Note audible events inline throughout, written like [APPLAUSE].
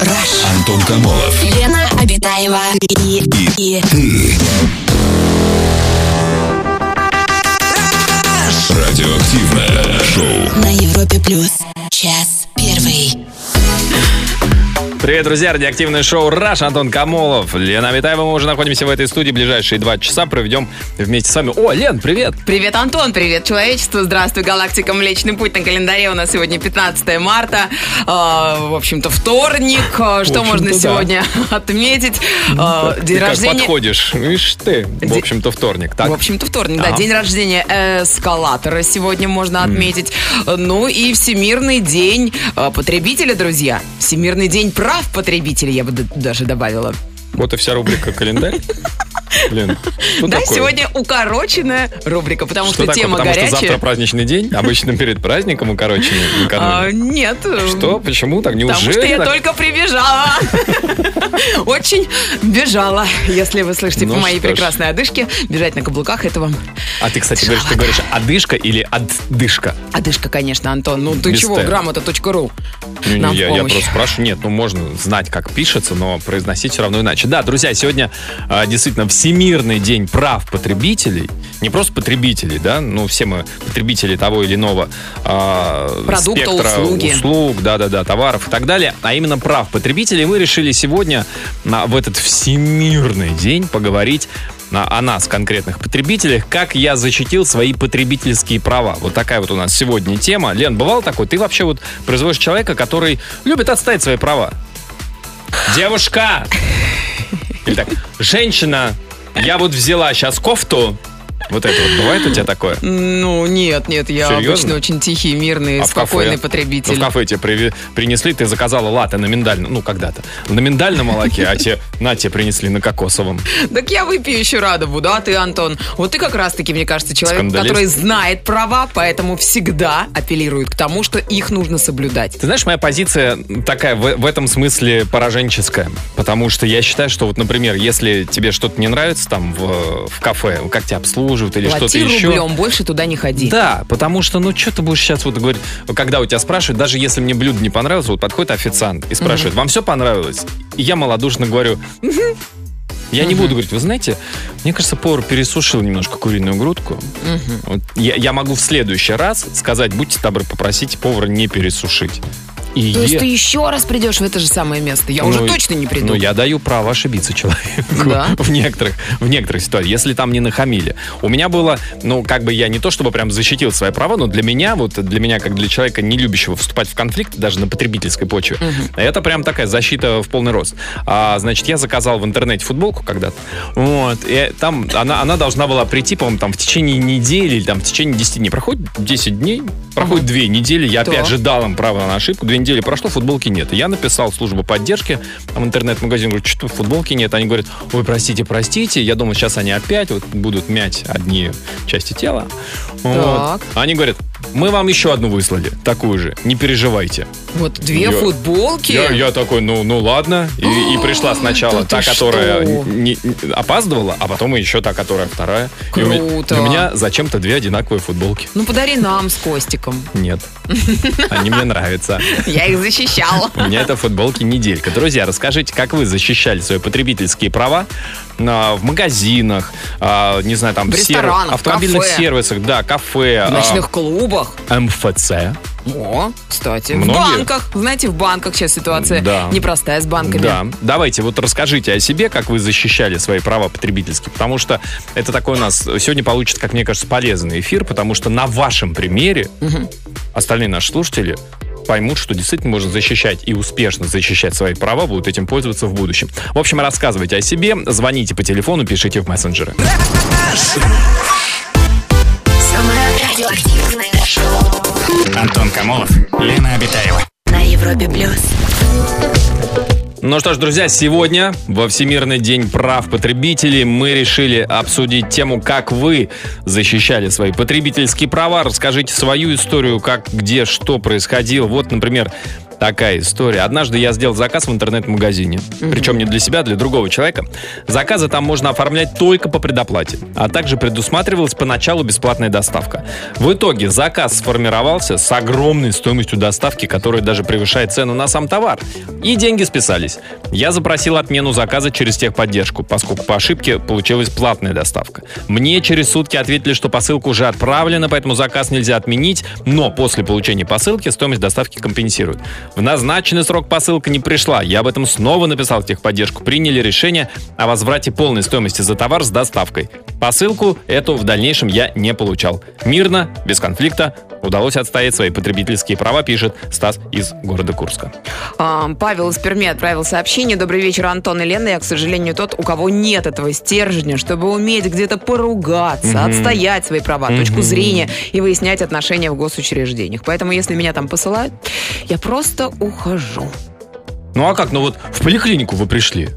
Rush. Антон Камолов. Лена Обитаева и, и Ты. Радиоактивное шоу. на Европе плюс. Час первый. Привет, друзья! Радиоактивное шоу «Раш» Антон Камолов. Лена Витаева. Мы уже находимся в этой студии. Ближайшие два часа проведем вместе с вами. О, Лен, привет! Привет, Антон, привет, человечество, здравствуй, галактика Млечный Путь. На календаре у нас сегодня 15 марта, э, в общем-то, вторник. Э, Что можно да. сегодня [LAUGHS] отметить? Э, Ты День как рождения... подходишь? Видишь ты, в общем-то, вторник. Так? В общем-то, вторник, да. Ага. День рождения эскалатора сегодня можно отметить. Ну и Всемирный день потребителя, друзья. Всемирный день прав потребителей, я бы даже добавила. Вот и вся рубрика «Календарь». [LAUGHS] Лен, что [LAUGHS] да, такое? сегодня укороченная рубрика, потому Что что, такое? тема Потому что горячая. завтра праздничный день, обычно перед праздником укороченный А, нет. Что? Почему так? Потому Неужели что я так? только прибежала. [LAUGHS] Очень бежала. Если вы слышите Ну по моей что ж. прекрасной одышке, бежать на каблуках, это вам А ты, кстати, говоришь, ты говоришь одышка или отдышка? одышка, конечно, Антон. Ну ты Без чего, грамота.ру. Ну, Нам я, я просто спрашиваю. Нет, ну можно знать, как пишется, но произносить все равно иначе. Да, друзья, сегодня а, действительно Всемирный день прав потребителей. Не просто потребителей, да, ну все мы потребители того или иного а, Продукта, спектра услуги. услуг, да-да-да, товаров и так далее, а именно прав потребителей. Мы решили сегодня а, в этот Всемирный день поговорить на- о нас, конкретных потребителях, как я защитил свои потребительские права. Вот такая вот у нас сегодня тема. Лен, бывал такой? Ты вообще вот производишь человека, который любит отстаивать свои права. Девушка! Или так, женщина, я вот взяла сейчас кофту. Вот это вот бывает у тебя такое? Ну, нет, нет, я Серьезно? обычно очень тихий, мирный, А в кафе? спокойный Ну, потребитель. в кафе тебе приви- принесли, ты заказала латте на миндальном, ну, когда-то, на миндальном молоке, а тебе, на, тебе принесли на кокосовом. [LAUGHS] Так я выпью еще рада буду, а ты, Антон? Вот ты как раз-таки, мне кажется, человек, Скандалист. который знает права, поэтому всегда апеллирует к тому, что их нужно соблюдать. Ты знаешь, моя позиция такая в, в этом смысле пораженческая. Потому что я считаю, что вот, например, если тебе что-то не нравится там в, в кафе, как тебя обслуживают или что-то еще. рублем, больше туда не ходи. Да, потому что, ну, что ты будешь сейчас вот говорить, когда у тебя спрашивают, даже если мне блюдо не понравилось, вот подходит официант и спрашивает, вам все понравилось? И я малодушно говорю. Я не буду говорить, вы знаете, мне кажется, повар пересушил немножко куриную грудку. Вот я, я могу в следующий раз сказать, будьте добры, попросите повара не пересушить. И То есть е- ты еще раз придешь в это же самое место? Я ну, уже точно не приду. Ну, я даю право ошибиться человеку Да? [LAUGHS] в некоторых, в некоторых ситуациях, если там не нахамили. У меня было, ну, как бы я не то чтобы прям защитил свои права, но для меня, вот для меня, как для человека, не любящего вступать в конфликт, даже на потребительской почве, это прям такая защита в полный рост. А, значит, я заказал в интернете футболку когда-то, вот, и там она, она должна была прийти, по-моему, там в течение недели или там в течение 10 дней. Проходит 10 дней, проходит 2 недели, я Так. опять же дал им право на ошибку, две недели прошло, футболки нет. Я написал в службу поддержки, там интернет-магазин, говорю, что футболки нет. Они говорят, ой, простите, простите. Я думал, сейчас они опять вот будут мять одни части тела. Вот. Они говорят, мы вам еще одну выслали, такую же, не переживайте. Вот две Я- футболки. Я, я такой, ну, ну ладно. И, и пришла сначала Да та, которая не- не- опаздывала, а потом еще та, которая вторая. И у меня- Круто. и у меня зачем-то две одинаковые футболки. Ну, подари нам с Костиком. Нет. [LAUGHS] Они мне нравятся. Я их защищала. У меня это футболки неделька. Друзья, расскажите, как вы защищали свои потребительские права в магазинах, а, не знаю, там В сер- ресторанах, автомобильных кафе. сервисах, да, кафе, В а, ночных клубах. МФЦ. О, кстати. Многие- В банках. Знаете, в банках сейчас ситуация Да. непростая с банками. Да, давайте вот расскажите о себе, как вы защищали свои права потребительские, потому что это такой у нас сегодня получится, как мне кажется, полезный эфир, потому что на вашем примере остальные наши слушатели поймут, что действительно можно защищать и успешно защищать свои права, будут этим пользоваться в будущем. В общем, рассказывайте о себе, звоните по телефону, пишите в мессенджеры. Самое радиоактивное шоу Антон Камолов, Лена Обитаева. на Европе плюс. Ну что ж, друзья, сегодня во Всемирный день прав потребителей мы решили обсудить тему, как вы защищали свои потребительские права. Расскажите свою историю, как, где, что происходило. Вот, например, такая история. Однажды я сделал заказ в интернет-магазине. Причем не для себя, а для другого человека. Заказы там можно оформлять только по предоплате. А также предусматривалась поначалу бесплатная доставка. В итоге заказ сформировался с огромной стоимостью доставки, которая даже превышает цену на сам товар. И деньги списались. Я запросил отмену заказа через техподдержку, поскольку по ошибке получилась платная доставка. Мне через сутки ответили, что посылка уже отправлена, поэтому заказ нельзя отменить, но после получения посылки стоимость доставки компенсируют. В назначенный срок посылка не пришла. Я об этом снова написал в техподдержку. Приняли решение о возврате полной стоимости за товар с доставкой. Посылку эту в дальнейшем я не получал. Мирно, без конфликта, удалось отстоять свои потребительские права, пишет Стас из города Курска. А, Павел из Перми отправил сообщение. Добрый вечер, Антон и Лена. Я, к сожалению, тот, у кого нет этого стержня, чтобы уметь где-то поругаться, отстоять свои права, точку зрения и выяснять отношения в госучреждениях. Поэтому, если меня там посылают, я просто ухожу. Ну а как? Ну вот в поликлинику вы пришли.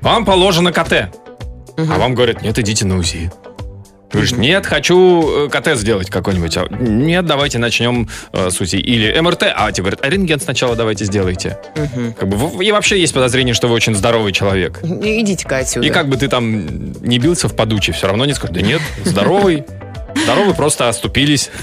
Вам положено КТ. А вам говорят, нет, идите на УЗИ. Говоришь, нет, хочу э, КТ сделать какой-нибудь. А, Нет, давайте начнем э, с УЗИ. Или МРТ. А тебе говорят, а рентген сначала давайте сделайте. Как бы, и вообще есть подозрение, что вы очень здоровый человек. Идите-ка отсюда. И как бы ты там не бился в подуче, все равно не скажут, да нет, здоровый. Здоровый, просто оступились. [LAUGHS]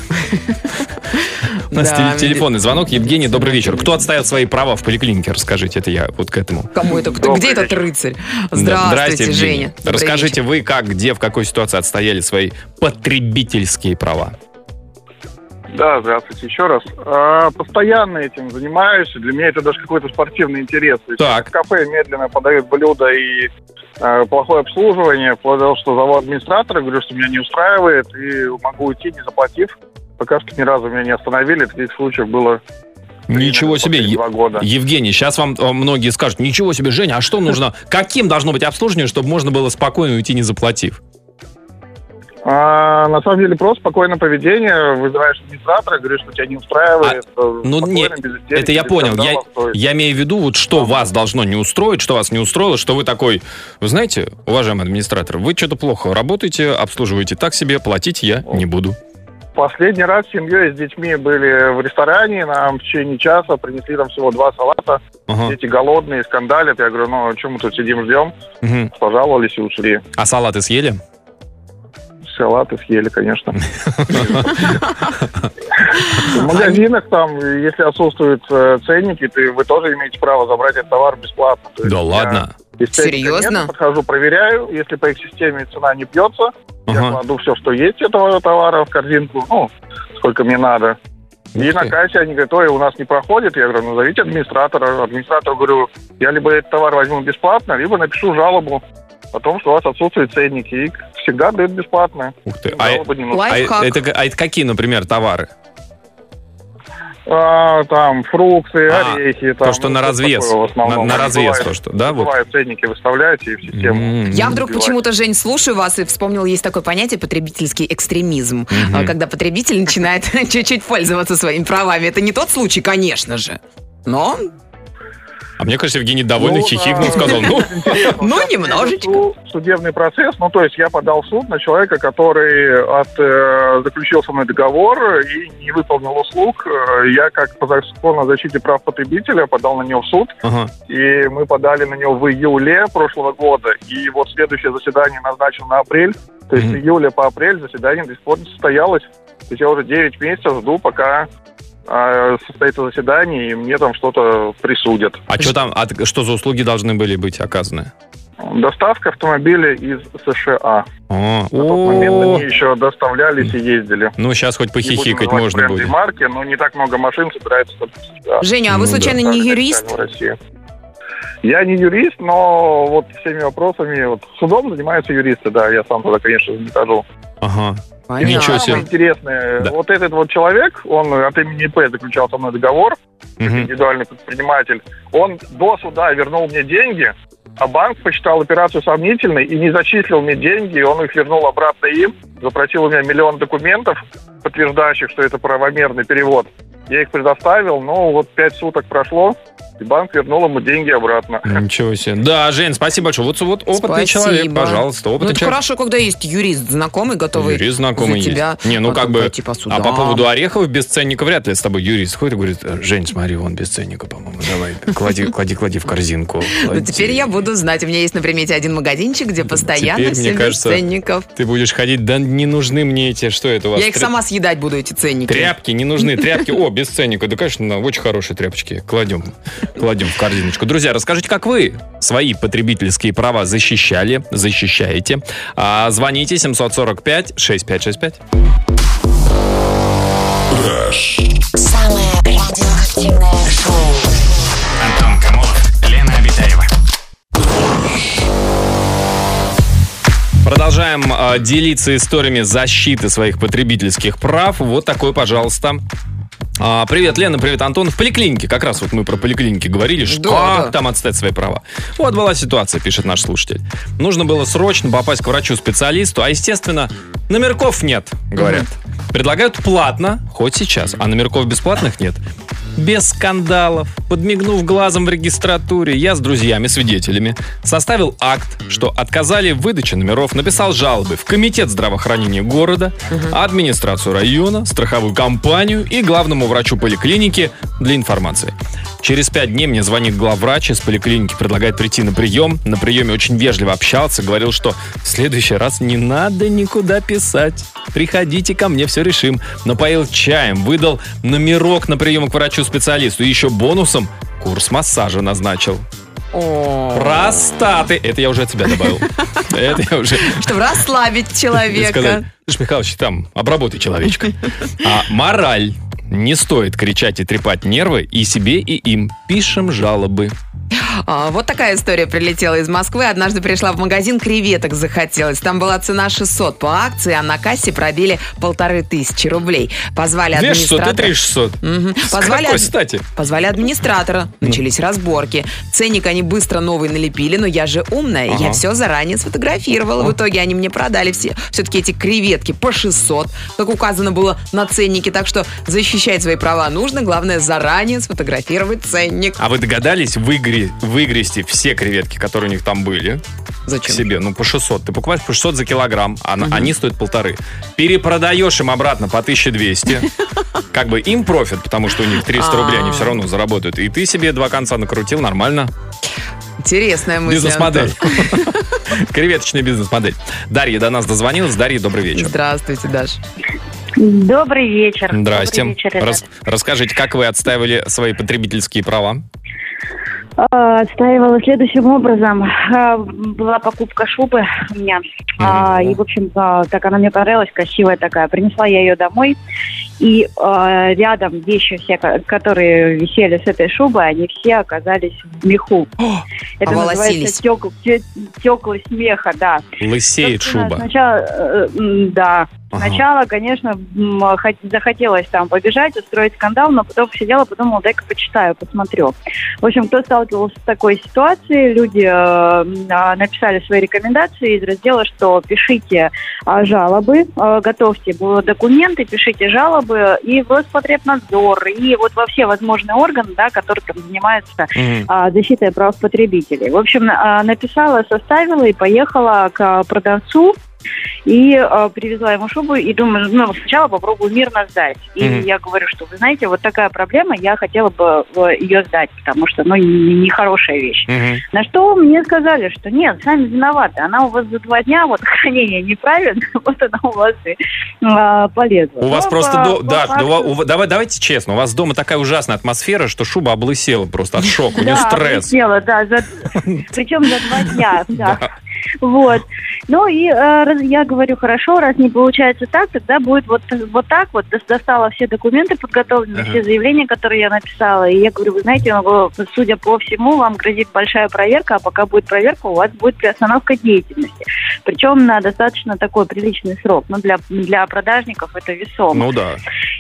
У нас Да, теле- телефонный звонок. Евгений, добрый вечер. Кто отставил свои права в поликлинике? Расскажите, это я вот к этому. Кому это? Кто, где этот рыцарь? Здравствуйте, Евгений. Женя. Добрый Расскажите вечер. вы, как, где, в какой ситуации отстояли свои потребительские права? Да, здравствуйте еще раз. А, постоянно этим занимаюсь. Для меня это даже какой-то спортивный интерес. Так. в кафе медленно подают блюда и плохое обслуживание. Вплоть до того, что зову администратора, говорю, что меня не устраивает, и могу уйти, не заплатив. Пока что ни разу меня не остановили. Таких случаев было Ничего себе. года. Евгений, сейчас вам э, многие скажут, ничего себе, Женя, а что нужно, каким должно быть обслуживание, чтобы можно было спокойно уйти, не заплатив? А, на самом деле просто спокойное поведение. Вызываешь администратора, говоришь, что тебя не устраивает. Ну, Спокойно, нет, без истерики, это я понял. Я, я имею в виду, вот что вас должно не устроить, что вас не устроило, что вы такой, вы знаете, уважаемый администратор, вы что-то плохо работаете, обслуживаете так себе, платить я не буду. Последний раз с семьей с детьми были в ресторане, нам в течение часа принесли там всего два салата. Ага. Дети голодные, скандалят. Я говорю, ну, что мы тут сидим, ждем? Мгм. Пожаловались и ушли. А салаты съели? Салаты съели, конечно. [LAUGHS] В магазинах там, если отсутствуют э, ценники, ты, вы тоже имеете право забрать этот товар бесплатно. Да я ладно. Серьезно? нет, подхожу, проверяю. Если по их системе цена не бьется, я кладу все, что есть этого товара в корзинку, ну, сколько мне надо. И на кассе они говорят, ой, у нас не проходит. Я говорю, назовите администратора. Администратору говорю, я либо этот товар возьму бесплатно, либо напишу жалобу о том, что у вас отсутствуют ценники. И всегда дают бесплатно. Ух ты. А, а это, а это какие, например, товары? А, там фрукты, А, орехи. то, там, что ну, на развес. такое в основном. На- на развес то, что, да, вот? Ценники выставляете и в систему. М, Я вдруг Убивать. почему-то, Жень, слушаю вас и вспомнил, есть такое понятие потребительский экстремизм. А, Когда потребитель начинает [LAUGHS] чуть-чуть пользоваться своими правами. Это не тот случай, конечно же. Но, А мне кажется, Евгений довольно Ну, хихикнул, сказал, ну. [LAUGHS] Ну, немножечко. су- Судебный процесс, ну, то есть я подал в суд на человека, который от, э, заключил со мной договор и не выполнил услуг. Я, как по закону о защите прав потребителя, подал на него в суд, ага. и мы подали на него в июле прошлого года. И вот следующее заседание назначено на апрель. То есть с июля по апрель заседание до сих пор не состоялось. То есть я уже 9 месяцев жду, пока состоится заседание, и мне там что-то присудят. А что там, а что за услуги должны были быть оказаны? Доставка автомобиля из США. О, На тот момент они еще доставлялись и ездили. ну сейчас хоть похихикать можно будет. марки, но не так много машин собирается. Женя, а Ну вы да. случайно не юрист? Я не юрист, но вот всеми вопросами, вот судом занимаются юристы, да, я сам туда, конечно, не хожу. Ага. Понятно. Ничего себе. Самое интересное, Да. вот этот вот человек, он от имени ИП заключал со мной договор, Мгм. индивидуальный предприниматель, он до суда вернул мне деньги, а банк посчитал операцию сомнительной и не зачислил мне деньги, и он их вернул обратно им, запросил у меня миллион документов, подтверждающих, что это правомерный перевод. Я их предоставил, но вот пять суток прошло, И банк вернул ему деньги обратно. Ничего себе. Да, Жень, спасибо большое. Вот, вот опытный Спасибо. человек, пожалуйста, Ну, опытный это человек. хорошо, когда есть юрист знакомый, готовый Юрист знакомый за тебя есть. Не, ну как бы... судам. А по поводу орехов без ценника вряд ли с тобой юрист ходит и говорит, Жень, смотри, вон без ценника, по-моему, давай, клади, [LAUGHS] клади, клади в корзинку. Ну, Клади. теперь я буду знать. У меня есть на примете один магазинчик, где постоянно Теперь, все мне кажется, ценников. Ты будешь ходить, да не нужны мне эти, что это у вас? Я их тря- сама съедать буду, эти ценники. Тряпки не нужны, тряпки, [LAUGHS] о, без ценника, да, конечно, очень хорошие тряпочки, кладем, кладем в корзиночку. Друзья, расскажите, как вы свои потребительские права защищали, защищаете. А, звоните 745-6565. Самое радиоактивное шоу. Антон Камолов, Лена Обитаева. Продолжаем э, делиться историями защиты своих потребительских прав. Вот такой, пожалуйста. А, привет, Лена, привет, Антон. В поликлинике, как раз вот мы про поликлиники говорили, что Да, как да. там отстать свои права. Вот была ситуация, пишет наш слушатель. Нужно было срочно попасть к врачу-специалисту, а, естественно, номерков нет, говорят. Предлагают платно, хоть сейчас, а номерков бесплатных нет. Без скандалов, подмигнув глазом в регистратуре, я с друзьями-свидетелями составил акт, что отказали в выдаче номеров, написал жалобы в Комитет здравоохранения города, администрацию района, страховую компанию и главному врачу поликлиники для информации. Через пять дней мне звонит главврач из поликлиники, предлагает прийти на прием. На приеме очень вежливо общался, говорил, что в следующий раз не надо никуда писать. Приходите ко мне, все решим. Напоил чаем, выдал номерок на прием к врачу-специалисту и еще бонусом курс массажа назначил. Простаты. Это я уже от себя добавил. [LAUGHS] Это я уже... Чтобы расслабить сказать, человека. Слушай, Михайлович, там, обработай человечка. [LAUGHS] А мораль. Не стоит кричать и трепать нервы и себе, и им. Пишем жалобы. А, Вот такая история прилетела из Москвы. Однажды пришла в магазин, креветок захотелось. Там была цена 600 по акции, а на кассе пробили полторы тысячи рублей. Позвали 2600 и администратора. 3600. Мгм. С Позвали, какой стати? позвали администратора. Начались разборки. Ценник они быстро новый налепили, но я же умная. Ага. Я все заранее сфотографировала. В итоге они мне продали все, все-таки эти креветки по 600, как указано было на ценнике. Так что защищать свои права нужно. Главное, заранее сфотографировать ценник. А вы догадались выгре- выгрести все креветки, которые у них там были, к Зачем? себе? Ну, по 600. Ты покупаешь по 600 за килограмм, а на- они стоят полторы. Перепродаешь им обратно по 1200. [LAUGHS] Как бы им профит, потому что у них 300 рублей они все равно заработают. И ты себе два конца накрутил, нормально. Интересная мысль. Бизнес-модель. [LAUGHS] Креветочная бизнес-модель. Дарья до нас дозвонилась. Дарья, добрый вечер. Здравствуйте, Даш. Добрый вечер. Здрасте. Добрый вечер. Рас- расскажите, как вы отстаивали свои потребительские права? А, Отстаивала следующим образом. А, Была покупка шубы у меня. А, И, в общем, так она мне понравилась, красивая такая. Принесла я ее домой. И а, рядом вещи все, ко- которые висели с этой шубой, они все оказались в меху. Это Оволосились. называется тек- те- теклость меха, да. Лысеет Собственно, шуба. Сначала, э, да. Ага. Сначала, конечно, захотелось там побежать, устроить скандал, но потом сидела, подумала, дай-ка почитаю, посмотрю. В общем, кто сталкивался с такой ситуацией, люди э, а, написали свои рекомендации из раздела, что пишите а, жалобы, э, готовьте документы, пишите жалобы и в Роспотребнадзор, и вот во все возможные органы, да, которые там занимаются Мгм. а, защитой прав потребителей. В общем, а, написала, составила и поехала к продавцу и а, привезла ему шубу и думаю, ну, сначала попробую мирно сдать. И Мгм. я говорю, что, вы знаете, вот такая проблема, я хотела бы э, ее сдать, потому что, ну, не- нехорошая вещь. Мгм. На что мне сказали, что нет, сами виноваты. Она у вас за два дня, вот [LAUGHS] хранение неправильно, [LAUGHS] вот она у вас и а, полезла. У вас Но просто... по- до- по Да, факту- да, у давай, давайте честно, у вас дома такая ужасная атмосфера, что шуба облысела просто от шока, у нее [LAUGHS] Да, стресс. да, за- причем за два дня, да. Вот. Ну и э, я говорю, хорошо, раз не получается так, тогда будет вот, вот так вот. Дос- Достала все документы подготовленные, Ага. все заявления, которые я написала. И я говорю, вы знаете, судя по всему, вам грозит большая проверка, а пока будет проверка, у вас будет приостановка деятельности. Причем на достаточно такой приличный срок. Ну, для, для продажников это весомо. Ну да.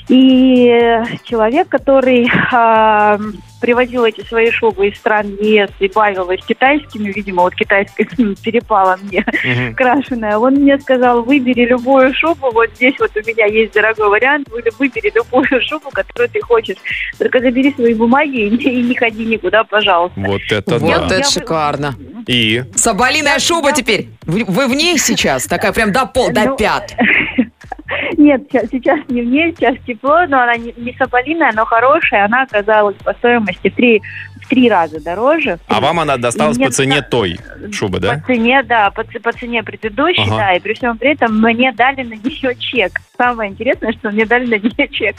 И человек, который а, привозил эти свои шубы из стран ЕС и бавил их китайскими, видимо, вот китайская [LAUGHS] перепала мне Мгм. крашеная, он мне сказал, выбери любую шубу, вот здесь вот у меня есть дорогой вариант, вы- выбери любую [LAUGHS] шубу, которую ты хочешь, только забери свои бумаги и, не- и не ходи никуда, пожалуйста. Вот это Вот да. это Я- шикарно. И? Соболиная шуба теперь. Вы, вы в ней сейчас? Такая прям до пол, до Ну, пят. [LAUGHS] Нет, сейчас, не в ней, сейчас тепло, но она не, соболиная, но хорошая. Она оказалась по стоимости в три, три раза дороже. А вам она досталась по цене той шубы, да? По цене, да, по, по цене предыдущей, Ага. да, и при всем при этом мне дали на нее чек. Самое интересное, что мне дали на нее чек.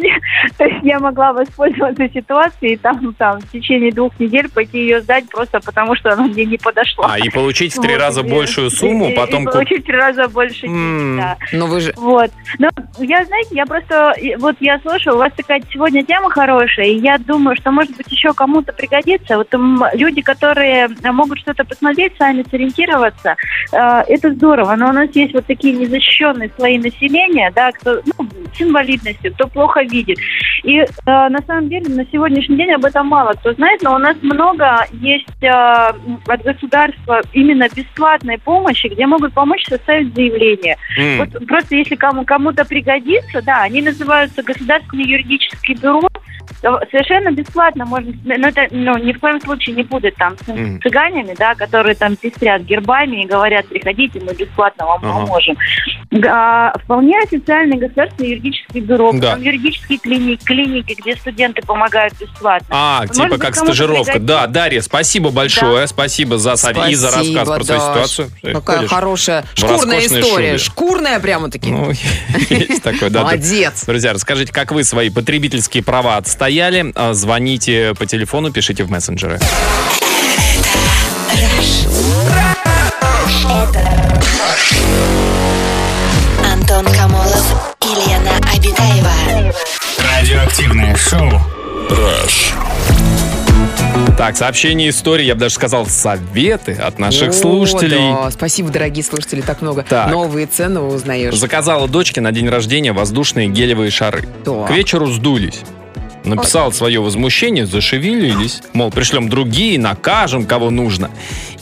[LAUGHS] То есть я могла воспользоваться ситуацией и там, там в течение двух недель пойти ее сдать просто потому, что она мне не подошла. А, и получить в три раза и- большую сумму, и- и потом... куп- получить в три раза больше денег, да. Но вы же... Вот. Но я, знаете, я просто, и- вот я слушаю, у вас такая сегодня тема хорошая, и я думаю, что, может быть, еще кому-то пригодится. Вот люди, которые э, могут что-то посмотреть, сами сориентироваться, э, это здорово. Но у нас есть вот такие незащищенные слои населения, да, кто ну, с инвалидностью, кто плохо видит. И э, на самом деле на сегодняшний день об этом мало кто знает, но у нас много есть э, от государства именно бесплатной помощи, где могут помочь составить заявление. М. Вот просто если кому, кому-то пригодится, да, они называются государственные юридические бюро, совершенно бесплатно можно, но это ну, ни в коем случае не будет там с Мгм. цыганями, да, которые там пестрят гербами и говорят, приходите, мы бесплатно вам Ага. поможем. А, вполне официальные государственные юридические бюро, Да. потом юридические клиники, клиники, где студенты помогают бесплатно. А, Может типа быть, как стажировка. пригодится. Да, Дарья, спасибо большое. Спасибо за совет и за рассказ про свою Даш. ситуацию. Э, Какая ходишь? хорошая шкурная история. шубе. Шкурная прямо-таки. Ну, [LAUGHS] есть такое, да. Молодец. Друзья, расскажите, как вы свои потребительские права отстояли. А, Звоните по телефону, пишите в мессенджеры. Антон Камолов и Лена Обитаева. Радиоактивное шоу. Rush. Так, сообщение истории, я бы даже сказал, советы от наших О, слушателей. да. Спасибо, дорогие слушатели, так много. Так. Новые цены узнаешь. Заказала дочке на день рождения воздушные гелевые шары. Так. К вечеру сдулись. Написал свое возмущение, зашевелились. Мол, пришлем другие, накажем, кого нужно.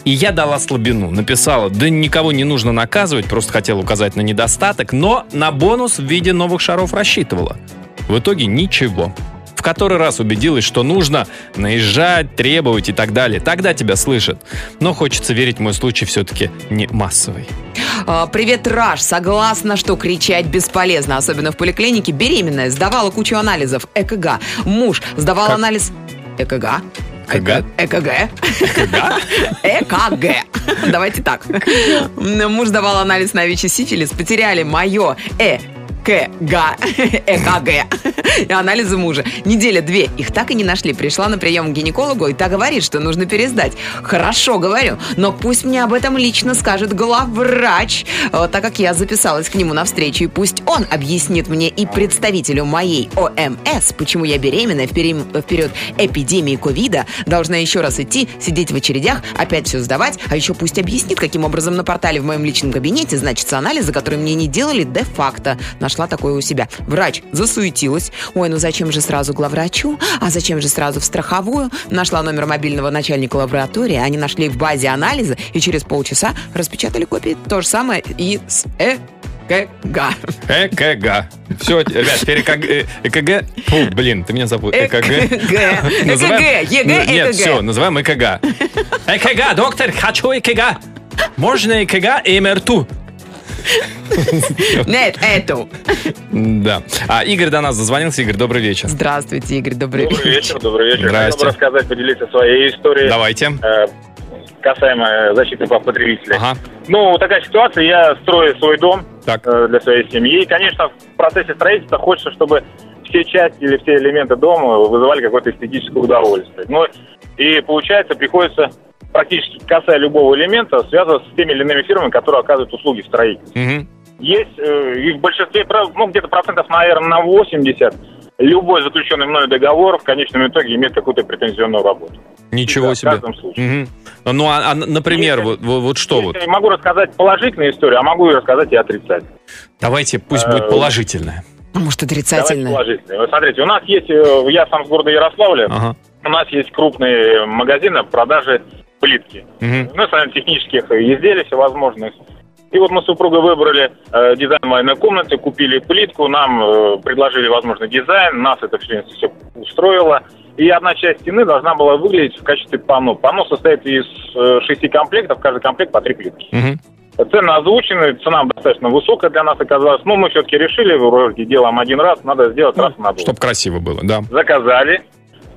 И я дала слабину. Написала, да никого не нужно наказывать, просто хотела указать на недостаток, но на бонус в виде новых шаров рассчитывала. В итоге ничего. В который раз убедилась, что нужно наезжать, требовать и так далее. Тогда тебя слышат. Но хочется верить, мой случай все-таки не массовый. А, Привет, Раш. Согласна, что кричать бесполезно, особенно в поликлинике. Беременная, сдавала кучу анализов. ЭКГ. Муж сдавал Как? анализ... ЭКГ? КГ? ЭКГ. ЭКГ. Давайте так. Муж сдавал анализ на ВИЧ и сифилис. Потеряли мое Э. КГ, ЭКГ и анализы мужа. Неделя две. Их так и не нашли. Пришла на прием к гинекологу, и та говорит, что нужно пересдать. Хорошо, говорю, но пусть мне об этом лично скажет главврач, э, так как я записалась к нему на встречу, и пусть он объяснит мне и представителю моей ОМС, почему я беременная в, период, эпидемии ковида должна еще раз идти, сидеть в очередях, опять все сдавать, а еще пусть объяснит, каким образом на портале в моем личном кабинете значатся анализы, которые мне не делали де-факто. Нашла такое у себя. Врач засуетилась. Ой, ну зачем же сразу главврачу? А зачем же сразу в страховую? Нашла номер мобильного начальника лаборатории, они нашли в базе анализы и через полчаса распечатали копии. То же самое и с ЭКГ. ЭКГ. Все, ребят, теперь ЭКГ. э, ЭКГ. Фу, блин, ты меня забыл. ЭКГ. ЭКГ. Называем- ЭКГ. ЕГЭ, Ну, Нет, все, называем ЭКГ. ЭКГ, доктор, хочу ЭКГ. Можно ЭКГ и МРТУ. [LAUGHS] Нет, эту. Да. А Игорь до нас дозвонился. Игорь, добрый вечер. Здравствуйте, Игорь, добрый Добрый вечер, добрый вечер. Здрасте. Хотел бы рассказать, поделиться своей историей Давайте. э, касаемо защиты прав потребителей. Ага. Ну, такая ситуация, я строю свой дом Так. э, для своей семьи. И, конечно, в процессе строительства хочется, чтобы все части или все элементы дома вызывали какое-то эстетическое удовольствие. Ну, и получается, приходится практически касая любого элемента, связываться с теми или иными фирмами, которые оказывают услуги в строительстве. Мгм. Есть, э, и в большинстве, прав- ну, где-то процентов, наверное, на 80, любой заключенный мною договор в конечном итоге имеет какую-то претензионную работу. Ничего Да, в себе. каждом случае. Мгм. Ну, а, а, например, вот, вот- вот что вот? Я могу рассказать положительную историю, а могу и рассказать и отрицательную. Давайте, пусть будет Э, положительное. А Может, Давайте положительную. Вот смотрите, у нас есть, э, я сам с города Ярославля, Ага. у нас есть крупные магазины по продаже плитки. Мгм. Ну, самих технических изделий всевозможных. И вот мы с супругой выбрали э, дизайн ванной комнаты, купили плитку, нам э, предложили возможный дизайн, нас это все, все устроило. И одна часть стены должна была выглядеть в качестве панно. Панно состоит из э, шести комплектов, каждый комплект по три плитки. Мгм. Цены озвучены, цена достаточно высокая для нас оказалась. Но мы все-таки решили, вроде делаем один раз, надо сделать раз надолго. Чтоб красиво было, да. Заказали,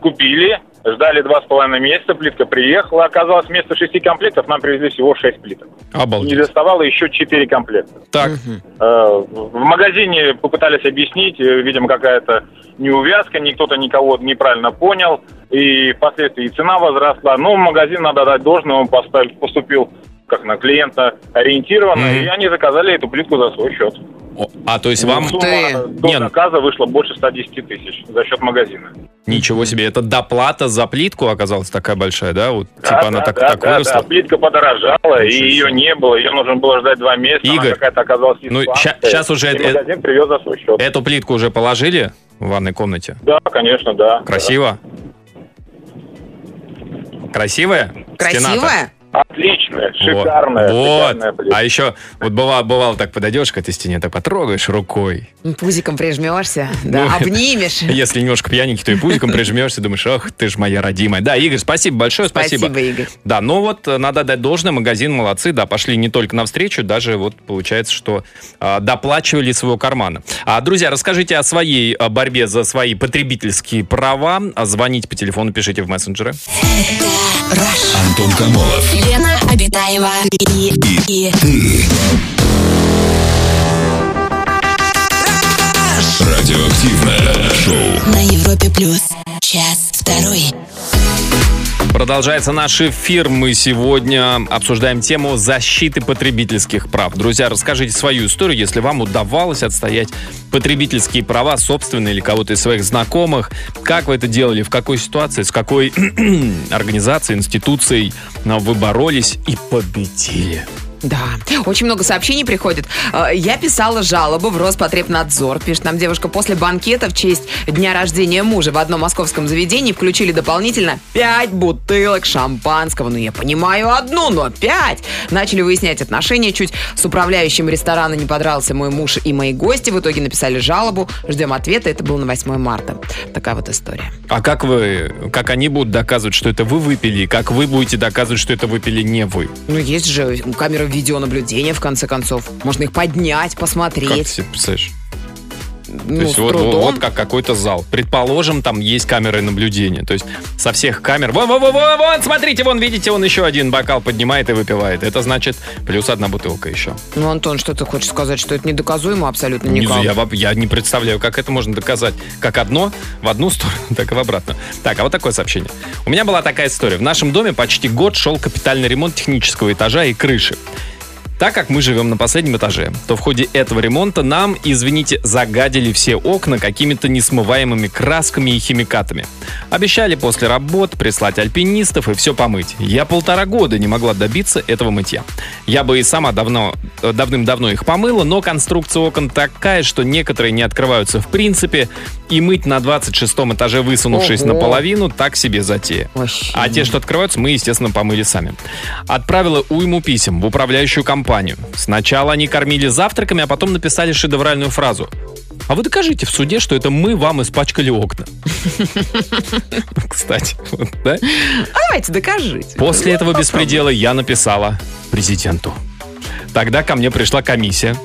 купили, ждали два с половиной месяца, плитка приехала. Оказалось, вместо шести комплектов нам привезли всего шесть плиток. Не Обалдеть. доставало еще четыре комплекта. Так, Э, В магазине попытались объяснить, э, видимо, какая-то неувязка, никто-то никого неправильно понял, и впоследствии и цена возросла. Но магазин, надо дать должное, он поставил- поступил как на клиента ориентированно, Мгм. и они заказали эту плитку за свой счет. А то есть вам Сумма ты- до Не, ну- заказа вышла больше 110 тысяч за счет магазина. ничего себе, это доплата за плитку оказалась такая большая, да? Вот Да, типа она да, так, да, так да, выросла. да, плитка подорожала, и ее не было, ее нужно было ждать два месяца, Игорь, она какая-то оказалась ну, щас уже и это- магазин привез за свой счет. Эту плитку уже положили в ванной комнате? Да, конечно, да. Красиво? Красивая? Стена-то? Красивая? Отличная, Вот. шикарная, шикарная Вот. плитка. А еще, вот бывало, бывало так подойдешь к этой стене, так потрогаешь рукой. Пузиком прижмешься, [LAUGHS] да, Ну, обнимешь. [LAUGHS] Если немножко пьяненький, то и пузиком прижмешься, думаешь, ох, ты ж моя родимая. Да, Игорь, спасибо большое, спасибо. Спасибо, Игорь. Да, но вот э, надо дать должное, магазин молодцы, да, пошли не только навстречу, даже вот получается, что э, доплачивали своего кармана. А, друзья, расскажите о своей э, борьбе за свои потребительские права. А, Звоните по телефону, пишите в мессенджеры. Антон Камолов. Лена Обитаева и, и Радиоактивное шоу. на Европе плюс. Час второй. Продолжается наш эфир. Мы сегодня обсуждаем тему защиты потребительских прав. Друзья, расскажите свою историю, если вам удавалось отстоять потребительские права собственные или кого-то из своих знакомых. Как вы это делали, в какой ситуации, с какой [CLEARS THROAT] организацией, институцией вы боролись и победили. Да, очень много сообщений приходит. Э, Я писала жалобу в Роспотребнадзор. Пишет нам девушка, после банкета в честь дня рождения мужа в одном московском заведении включили дополнительно 5 бутылок шампанского. Ну, я понимаю одну, но 5. Начали выяснять отношения. Чуть с управляющим ресторана не подрался мой муж и мои гости. В итоге написали жалобу. Ждем ответа. Это было на 8 марта. Такая вот история. А как вы, как они будут доказывать, что это вы выпили, как вы будете доказывать, что это выпили не вы? Ну, есть же камеры видеонаблюдения, в конце концов. Можно их поднять, Как посмотреть. себе представляешь? Ну, То есть вот, трудом. вот как какой-то зал. Предположим, там есть камеры наблюдения. То есть со всех камер... Вон, вон, вон, вон, вон, смотрите, вон, видите, он еще один бокал поднимает и выпивает. Это значит плюс одна бутылка еще. Ну, Антон, что ты хочешь сказать, что это недоказуемо абсолютно никак? я, я не представляю, как это можно доказать. Как одно в одну [LAUGHS] сторону, так и в обратную. Так, а вот такое сообщение. У меня была такая история. В нашем доме почти год шел капитальный ремонт технического этажа и крыши. Так как мы живем на последнем этаже, то в ходе этого ремонта нам, извините, загадили все окна какими-то несмываемыми красками и химикатами. Обещали после работ прислать альпинистов и все помыть. Я полтора года не могла добиться этого мытья. Я бы и сама давно, э, давным-давно их помыла, но конструкция окон такая, что некоторые не открываются в принципе, и мыть на 26 этаже, высунувшись Ого. наполовину, так себе затея. Вообще. А те, что открываются, мы, естественно, помыли сами. Отправила уйму писем в управляющую компанию. Сначала они кормили завтраками, а потом написали шедевральную фразу. А вы докажите в суде, что это мы вам испачкали окна. [LAUGHS] Кстати, да? А давайте докажите. После этого беспредела я написала президенту. Тогда ко мне пришла комиссия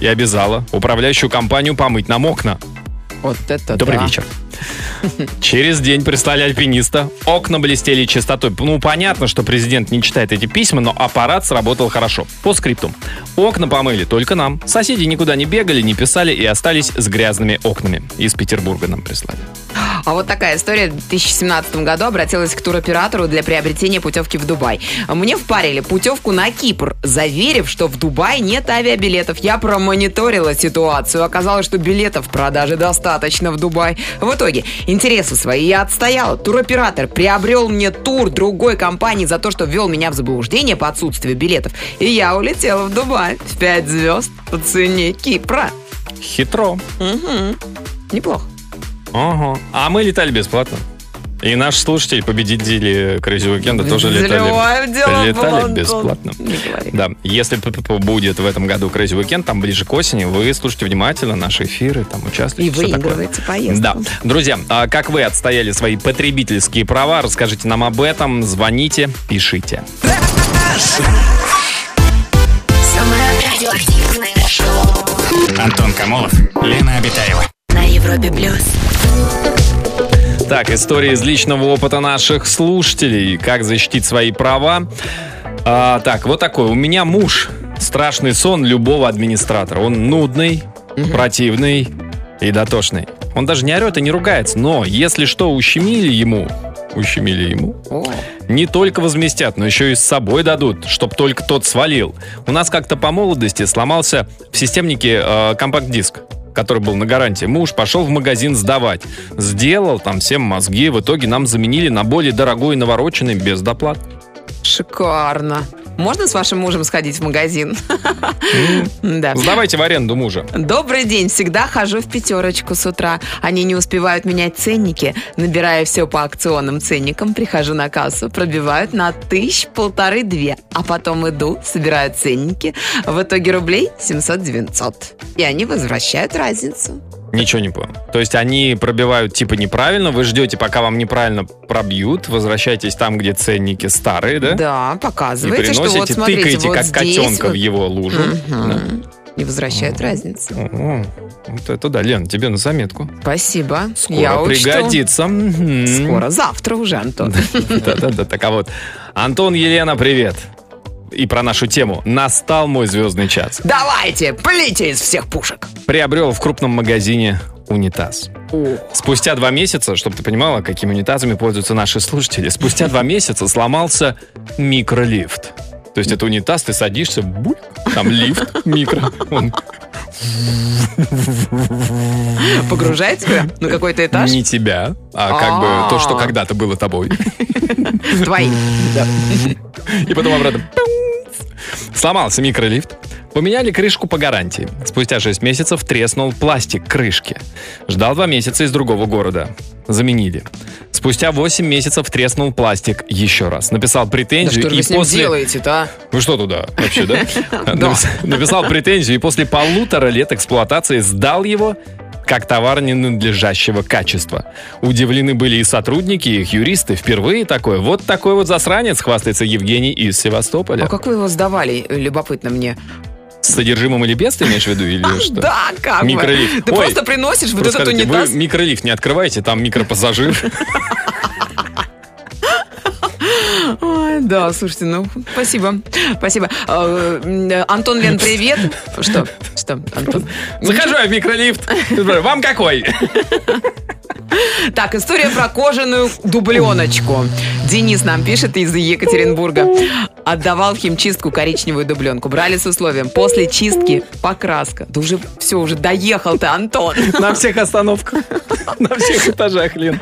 и обязала управляющую компанию помыть нам окна. Вот это Добрый да. вечер. Через день прислали альпиниста. Окна блестели чистотой. Ну, понятно, что президент не читает эти письма, но аппарат сработал хорошо. По скрипту. Окна помыли только нам. Соседи никуда не бегали, не писали и остались с грязными окнами. Из Петербурга нам прислали. А вот такая история. В 2017 году обратилась к туроператору для приобретения путевки в Дубай. Мне впарили путевку на Кипр, заверив, что в Дубай нет авиабилетов. Я промониторила ситуацию. Оказалось, что билетов в продаже достаточно в Дубай. В итоге итоге интересы свои я отстояла. Туроператор приобрел мне тур другой компании за то, что ввел меня в заблуждение по отсутствию билетов. И я улетела в Дубай в 5 звезд по цене Кипра. Хитро. Угу. Неплохо. Ага. А мы летали бесплатно. И наш слушатель, победители Crazy Weekend, тоже летали, дело, летали бесплатно. Да, если будет в этом году Crazy Weekend, там ближе к осени, вы слушайте внимательно наши эфиры, там участвуйте. И выигрываете поездку. Да. Друзья, а как вы отстояли свои потребительские права, расскажите нам об этом, звоните, пишите. Самое радиоактивное шоу Антон Камолов, Лена Обитаева. на Европе плюс. Так, история из личного опыта наших слушателей. Как защитить свои права. А, так, вот такой. У меня муж. Страшный сон любого администратора. Он нудный, противный и дотошный. Он даже не орет и не ругается. Но если что ущемили ему, ущемили ему, О, не только возместят, но еще и с собой дадут, чтоб только тот свалил. У нас как-то по молодости сломался в системнике э, компакт-диск который был на гарантии. Муж пошел в магазин сдавать. Сделал там всем мозги. В итоге нам заменили на более дорогой и навороченный без доплат. шикарно. Можно с вашим мужем сходить в магазин? Да. Сдавайте в аренду мужа. Добрый день. Всегда хожу в пятерочку с утра. Они не успевают менять ценники. Набираю все по акционным ценникам, прихожу на кассу, пробивают на тысяч полторы-две. А потом иду, собираю ценники. В итоге рублей 700-900. И они возвращают разницу. Ничего не понял. То есть они пробивают типа неправильно, вы ждете, пока вам неправильно пробьют, возвращаетесь там, где ценники старые, да? Да, И показываете, что приносите, вот смотрите, тыкаете, вот как здесь котенка вот. в его лужу. Мгм. И возвращают разницу. О, вот это да, Лен, тебе на заметку. Спасибо. Скоро Я пригодится. Скоро, завтра уже, Антон. [LAUGHS] Да-да-да, так а вот. Антон, Елена, привет. И про нашу тему. Настал мой звездный час. Давайте, плите из всех пушек. Приобрел в крупном магазине унитаз. Спустя два месяца, чтобы ты понимала, какими унитазами пользуются наши слушатели, спустя два месяца сломался микролифт. То есть это унитаз, ты садишься, буль, там лифт микро. Он Погружает тебя на какой-то этаж? не тебя, а как бы то, что А. когда-то было тобой. Твои. И потом обратно. Сломался микролифт. Поменяли крышку по гарантии. Спустя 6 месяцев треснул пластик крышки. Ждал 2 месяца из другого города. Заменили. Спустя 8 месяцев треснул пластик еще раз. Написал Да претензию что же и вы с ним после... делаете-то, а? Вы что туда вообще, [LAUGHS] да? Напис- Написал претензию и после полутора лет эксплуатации сдал его как товар ненадлежащего качества. Удивлены были и сотрудники, и их юристы. Впервые такое. Вот такой вот засранец, хвастается Евгений из Севастополя. А как вы его сдавали? Любопытно мне. С содержимым или без, ты имеешь в виду, или [LAUGHS] что? Да, как. Микролифт. Ты Ой, просто приносишь вот этот унитаз. Вы микролифт не открываете, там микропассажир. [LAUGHS] Ой, да, слушайте, ну, спасибо. Спасибо. М, Антон, Лен, привет. Что? Что, Антон? Захожу я в микролифт. Вам какой? Так, история про кожаную дубленочку. Денис нам пишет из Екатеринбурга. Отдавал в химчистку коричневую дубленку. Брали с условием. После чистки покраска. Да уже все, уже доехал ты, Антон. На всех остановках. На всех этажах, Лен.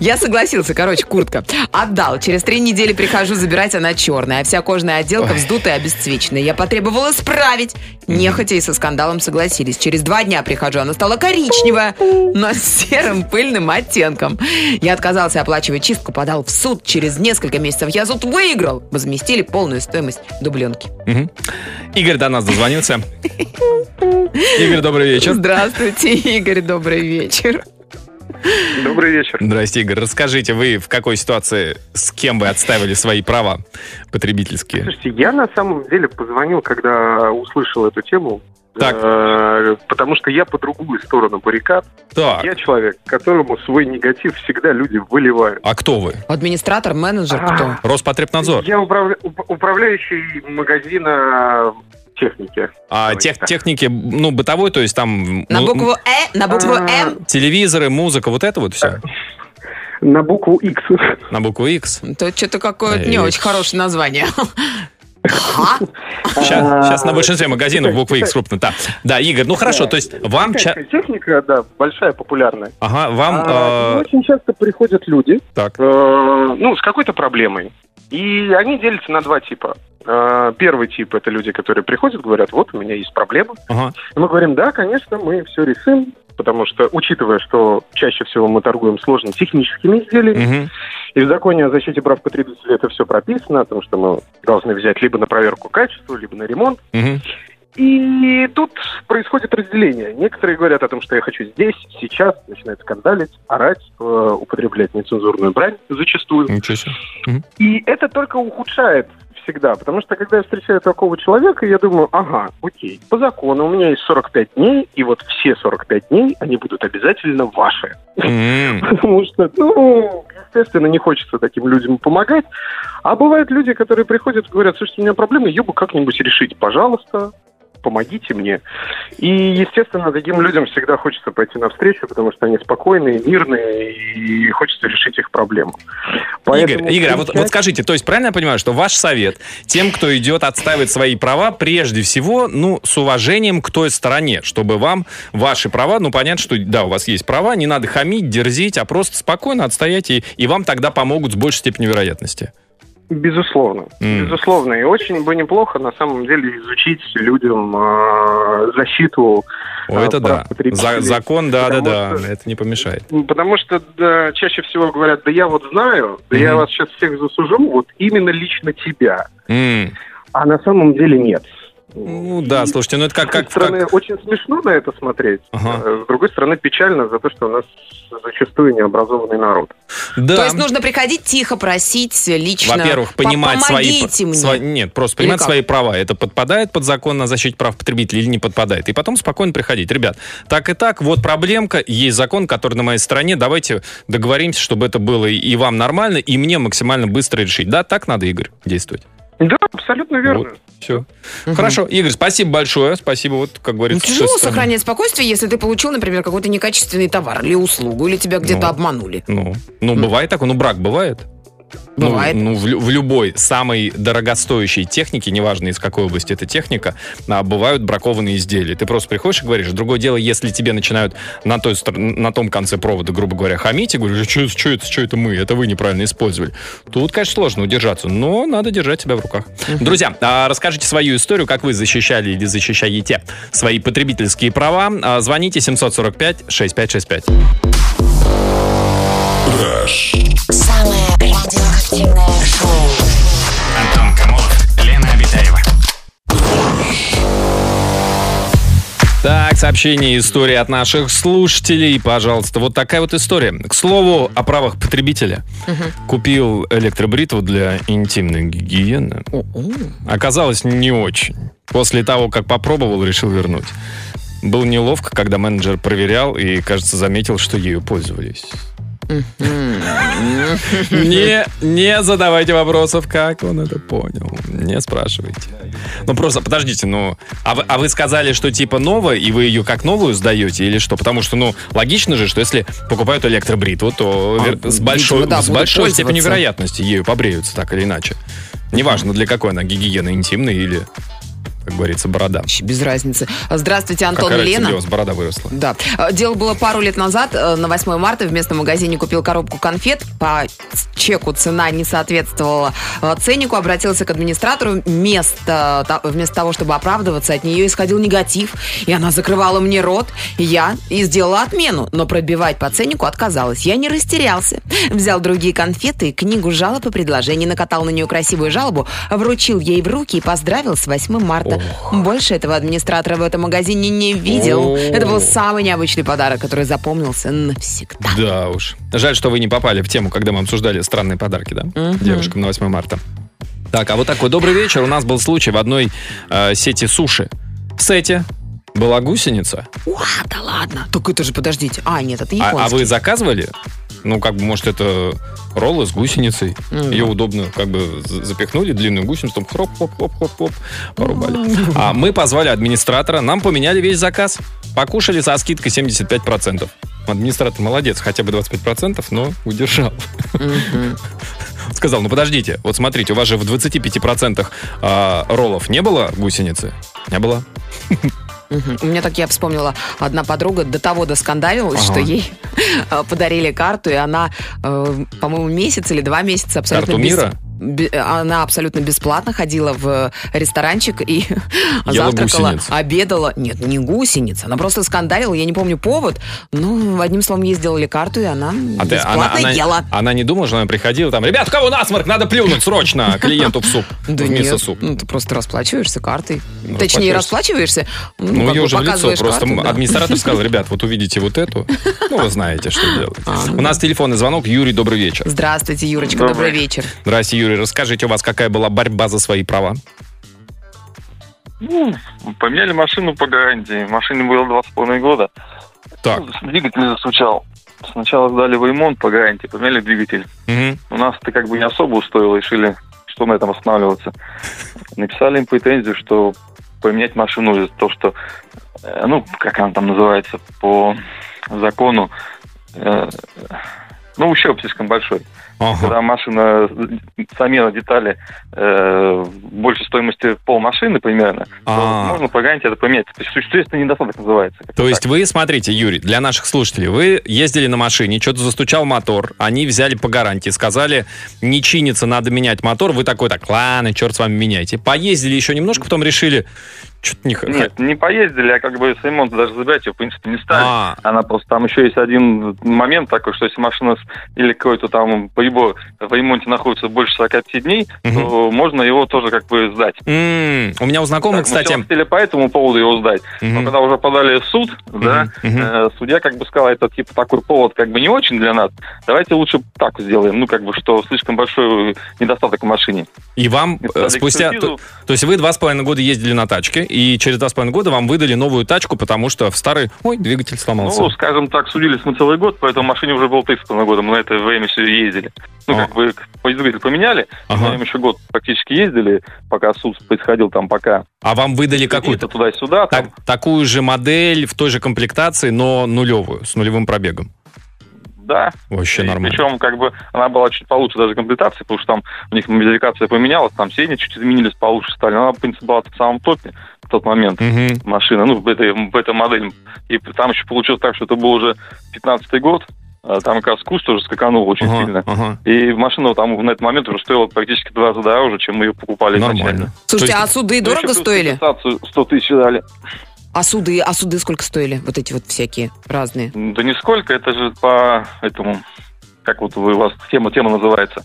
Я согласился, короче, куртка. Отдал. Через три недели прихожу забирать, она черная, а вся кожная отделка вздутая и обесцвеченная. Я потребовала исправить. Нехотя и со скандалом согласились. Через два дня прихожу, она стала коричневая, но с серым пыльным оттенком. Я отказался оплачивать чистку, подал в суд. Через несколько месяцев я суд выиграл. Возместили полную стоимость дубленки. Игорь до нас дозвонился. Игорь, добрый вечер. Здравствуйте, Игорь, добрый вечер. Добрый вечер. Здрасте, Игорь. Расскажите, вы в какой ситуации, с кем вы отстаивали свои права потребительские? Слушайте, я на самом деле позвонил, когда услышал эту тему. Так. Э, потому что я по другую сторону баррикад. Так, Я человек, которому свой негатив всегда люди выливают. а кто вы? Администратор, менеджер, кто? Роспотребнадзор. Я управля- уп- управляющий магазина техники. А тех, техники, ну, бытовой, то есть там... На ну, букву Э, на букву А. М. Телевизоры, музыка, вот это вот все? [LAUGHS] На букву X. [LAUGHS] На букву X? То что-то какое-то не очень хорошее название. [LAUGHS] Сейчас, сейчас на большинстве магазинов буква X крупно. Да, да, Игорь, ну хорошо, то есть вам... ча- Китайская техника, да, большая, популярная. Ага, вам... А, э, Очень часто приходят люди, Так. э, ну, с какой-то проблемой. И они делятся на два типа. Э, Первый тип это люди, которые приходят, говорят, вот у меня есть проблема. Ага. И мы говорим, да, конечно, мы все решим, потому что, учитывая, что чаще всего мы торгуем сложными техническими изделиями, Мгм. и в законе о защите прав потребителей это все прописано, о том, что мы должны взять либо на проверку качества, либо на ремонт. Мгм. И тут происходит разделение. Некоторые говорят о том, что я хочу здесь, сейчас, начинают скандалить, орать, э, употреблять нецензурную брань зачастую. Ничего себе. И это только ухудшает всегда, потому что когда я встречаю такого человека, я думаю, ага, окей, по закону у меня есть 45 дней, и вот все 45 дней они будут обязательно ваши. Потому что, ну, естественно, не хочется таким людям помогать. А бывают люди, которые приходят и говорят, слушайте, у меня проблема, ее бы как-нибудь решить, пожалуйста, помогите мне. И, естественно, таким людям всегда хочется пойти навстречу, потому что они спокойные, мирные, и хочется решить их проблему. Поэтому Игорь, Игорь, а вот, вот скажите, то есть правильно я понимаю, что ваш совет тем, кто идет отстаивать свои права, прежде всего, ну, с уважением к той стороне, чтобы вам ваши права, ну, понятно, что, да, у вас есть права, не надо хамить, дерзить, а просто спокойно отстоять, и, и вам тогда помогут с большей степенью вероятности. Безусловно, М. безусловно. И очень бы неплохо, на самом деле, изучить людям э, защиту О, э, это да. За- закон, да, да, да, что- это не помешает. Потому что да, чаще всего говорят, да я вот знаю, да я Мгм. вас сейчас всех засужу, вот именно лично тебя. М. А на самом деле нет. Ну да, слушайте, ну это как... С одной как, стороны, как- очень смешно на это смотреть, Ага. э, с другой стороны, печально за то, что у нас зачастую необразованный народ. Да. То есть нужно приходить тихо просить лично. Во-первых, «По- понимать свои... мне. сва- Нет, просто понимать свои права. Это подпадает под закон о защите прав потребителей или не подпадает. И потом спокойно приходить. Ребят, так и так, вот проблемка, есть закон, который на моей стороне. Давайте договоримся, чтобы это было и вам нормально, и мне максимально быстро решить. Да, так надо, Игорь, действовать. Да, абсолютно верно. Все. Хорошо. Игорь, спасибо большое. Спасибо, вот, как Ну, говорится. с Тяжело сохранять спокойствие, если ты получил, например, какой-то некачественный товар или услугу, или тебя где-то Ну. обманули. Ну, ну, бывает такое, ну, брак бывает. Ну, Бывает. Ну, в, в любой самой дорогостоящей технике, неважно из какой области эта техника, а, бывают бракованные изделия. Ты просто приходишь и говоришь. Другое дело, если тебе начинают на, той, на том конце провода, грубо говоря, хамить, и говоришь, что, это, что это мы, это вы неправильно использовали. Тут, конечно, сложно удержаться, но надо держать себя в руках. Друзья, а, расскажите свою историю, как вы защищали или защищаете свои потребительские права. А, Звоните 745-6565. Самое радиоактивное шоу. Антон Камолов, Лена Обитаева. Так, сообщение, история от наших слушателей. Пожалуйста, вот такая вот история. К слову, о правах потребителя. Купил электробритву для интимной гигиены. Оказалось, не очень. После того, как попробовал, решил вернуть. Было неловко, когда менеджер проверял и, кажется, заметил, что ею пользовались. Не, не задавайте вопросов, как он это понял. Не спрашивайте. Ну просто, подождите, ну, а вы, а вы сказали, что типа новая, и вы ее как новую сдаете, или что? Потому что, ну, логично же, что если покупают электробритву, то А, с большой, видимо, да, с большой степенью вероятности ею побреются так или иначе. Неважно, для какой она гигиены, интимной или, как говорится, борода. Без разницы. Здравствуйте, Антон Какая Лена. где у вас борода выросла? Да. Э, Дело было пару лет назад. э, На 8 марта в местном магазине купил коробку конфет. По чеку цена не соответствовала э, ценнику. Обратился к администратору. Вместо, вместо того, чтобы оправдываться, от нее исходил негатив. И она закрывала мне рот. Я и сделала отмену. Но пробивать по ценнику отказалась. Я не растерялся. Взял другие конфеты, книгу жалоб и предложений, накатал на нее красивую жалобу, вручил ей в руки и поздравил с 8 марта. Больше этого администратора в этом магазине не видел. Это был самый необычный подарок, который запомнился навсегда. Да уж. Жаль, что вы не попали в тему, когда мы обсуждали странные подарки, да? Девушкам на 8 марта. Так, а вот такой добрый вечер. У нас был случай в одной э, сети суши. В сете была гусеница. Уа, да ладно. Так это же, подождите. А, нет, это А, японский. а вы заказывали? Ну, как бы, может, это роллы с гусеницей. Ее удобно как бы запихнули, длинную гусеницу, там хроп-хоп-хоп-хоп-хоп, порубали. А мы позвали администратора, нам поменяли весь заказ. Покушали со скидкой 75%. Администратор молодец, хотя бы 25%, но удержал. [LAUGHS] сказал, ну подождите, вот смотрите, у вас же в 25% а, роллов не было гусеницы? Не было? [LAUGHS] У меня так я вспомнила, одна подруга до того доскандалилась, Ага. что ей э, подарили карту, и она, э, по-моему, месяц или два месяца абсолютно Карту бес- мира? Она абсолютно бесплатно ходила в ресторанчик и Ела завтракала, гусениц. обедала. Нет, не гусеница, она просто скандалила, я не помню повод, но одним словом ей сделали карту, и она А ты- бесплатно она, ела. она, она не думала, что она приходила там, ребят, у кого насморк, надо плюнуть срочно клиенту в суп, Да в нет, суп. ну ты просто расплачиваешься картой. Ну, Точнее, расплачиваешься. ну, Ну, ее уже в лицо просто карту, да. администратор сказал, ребят, вот увидите вот эту, ну, вы знаете, что делать. А, ну У нас телефонный звонок. Юрий, добрый вечер. Здравствуйте, Юрочка, Добрый. добрый вечер. Здрасте, Юрий. Расскажите, у вас какая была борьба за свои права? Ну, поменяли машину по гарантии. Машине было два с половиной года. Так. Ну, Двигатель засучал. Сначала сдали в ремонт по гарантии, поменяли двигатель. Мгм. У нас это как бы не особо устроило, решили, что на этом останавливаться. Написали им претензию, что поменять машину из-за того, что, э, ну, как она там называется, по закону, э, ну, ущерб слишком большой. Ага. Когда машина, замена детали э, больше стоимости полмашины примерно, А. то можно по гарантии это поменять. То есть существенный недостаток называется. То так. есть вы, смотрите, Юрий, для наших слушателей, вы ездили на машине, что-то застучал мотор, они взяли по гарантии, сказали, не чинится, надо менять мотор, вы такой, так, ладно, черт с вами, меняйте. Поездили еще немножко, потом решили, что-то не... Нет, не поездили, а как бы с ремонта даже забирать ее, в принципе, не стали. А, Она просто там еще есть один момент такой, что если машина или какой-то там прибор в ремонте находится больше 45 дней, то можно его тоже как бы сдать. м, у меня у знакомых, Так, мы кстати... всё хотели по этому поводу его сдать. Но Мгм. когда уже подали в суд, да, мгм. э, судья как бы сказал, это типа такой повод как бы не очень для нас. Давайте лучше так сделаем. Ну, как бы, что слишком большой недостаток в машине. И вам э, спустя... То, то есть вы два с половиной года ездили на тачке, и через два с половиной года вам выдали новую тачку, потому что в старый... Ой, двигатель сломался. Ну, скажем так, судились мы целый год, поэтому машине уже было 30 года. Мы на это время все ездили. Ну, А. как бы двигатель поменяли, Ага. мы еще год практически ездили, пока суд происходил там, пока А вам выдали какую-то туда-сюда. Так- такую же модель в той же комплектации, но нулевую, с нулевым пробегом. Да. Вообще И нормально. Причем, как бы, она была чуть получше даже комплектации, потому что там у них модификация поменялась, там сиденья чуть изменились, получше стали. Она, в принципе, была в самом топе в тот момент Мгм. машина, ну, в этой, в этой модели. И там еще получилось так, что это был уже 15-й год, а там как раз курс тоже скаканул очень Ага, сильно. ага. И машина там на этот момент уже стоила практически в два раза дороже, чем мы ее покупали изначально. Нормально. Слушайте, То а есть- суды дорого стоили? компенсацию 100 тысяч дали. А суды, а суды сколько стоили? Вот эти вот всякие разные. Да нисколько, это же по этому, как вот у вас тема, тема называется.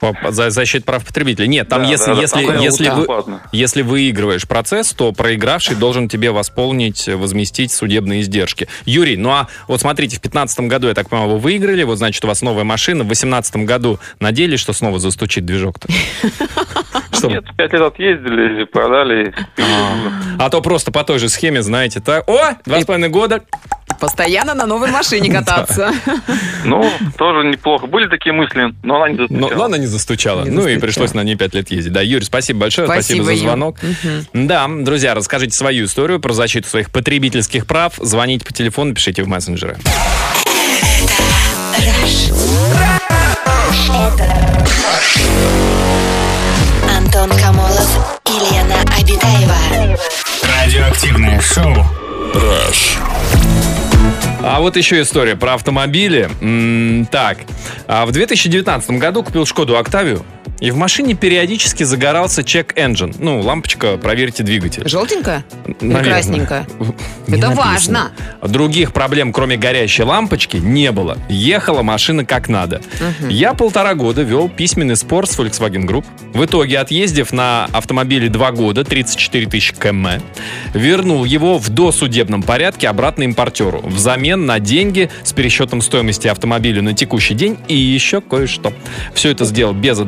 По- За защиту прав потребителей. Нет, там Да, если, да, если, там если, вы, бесплатно. если выигрываешь процесс, то проигравший должен тебе восполнить, возместить судебные издержки. Юрий, ну а вот смотрите, в 2015 году, я так понимаю, вы выиграли, вот значит, у вас новая машина. В 2018 году надеялись, что снова застучит движок-то? [LAUGHS] Что? Нет, пять лет отъездили, продали. А то просто по той же схеме, знаете, так, о, два с половиной года, Постоянно на новой машине [LAUGHS] кататься. Ну, тоже неплохо. Были такие мысли, но она не застучала. но она не застучала. Ну и пришлось на ней пять лет ездить. Да, Юрий, спасибо большое, спасибо, за звонок. Да, друзья, расскажите свою историю про защиту своих потребительских прав. Звоните по телефону, пишите в мессенджеры. Антон Камолов и Лена Обитаева. Радиоактивное шоу. А вот еще история про автомобили. М, так, а в 2019 году купил Шкоду Октавию, и в машине периодически загорался чек-энджин. Ну, лампочка «Проверьте двигатель». Желтенькая? Или Наверное. красненькая? [LAUGHS] Не Это написано. важно. Других проблем, кроме горящей лампочки, не было. Ехала машина как надо. Я полтора года вел письменный спор с Volkswagen Group. В итоге, отъездив на автомобиле два года, 34 тысячи км, вернул его в досудебном порядке обратно импортеру. Взамен на деньги с пересчетом стоимости автомобиля на текущий день и еще кое-что. Все это сделал без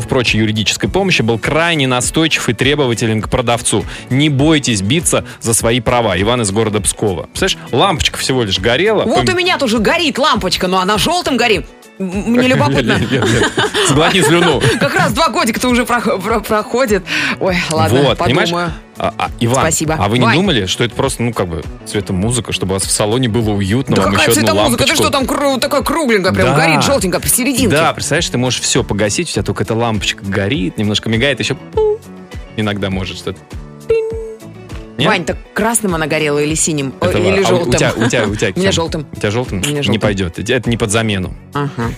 адвокатов, прочей юридической помощи, был крайне настойчив и требователен к продавцу. Не бойтесь биться за свои права. Иван из города Пскова. Представляешь, лампочка всего лишь горела. Вот Пом- у меня тоже горит лампочка, но она желтым горит. Мне любопытно. [LAUGHS] Сглотни слюну. [LAUGHS] Как раз два годика-то уже прох- про- проходит. Ой, ладно, Вот, подумаю. А, а, Иван, Спасибо. а вы не Вань. думали, что это просто, ну, как бы, цветомузыка, чтобы у вас в салоне было уютно, Да вам какая еще одну цветомузыка? Ты лампочку? что там кру- такая кругленькая, прям Да. горит, желтенькая посерединке. Да, представляешь, ты можешь все погасить, у тебя только эта лампочка горит, немножко мигает, еще иногда может что-то. Нет? Вань, так красным она горела или синим? О, Это- или а у- желтым? У тебя, у тебя, у тебя, [LAUGHS] У Ксюша, желтым. У тебя желтым? Не желтым. пойдет. Это не под замену. Ага.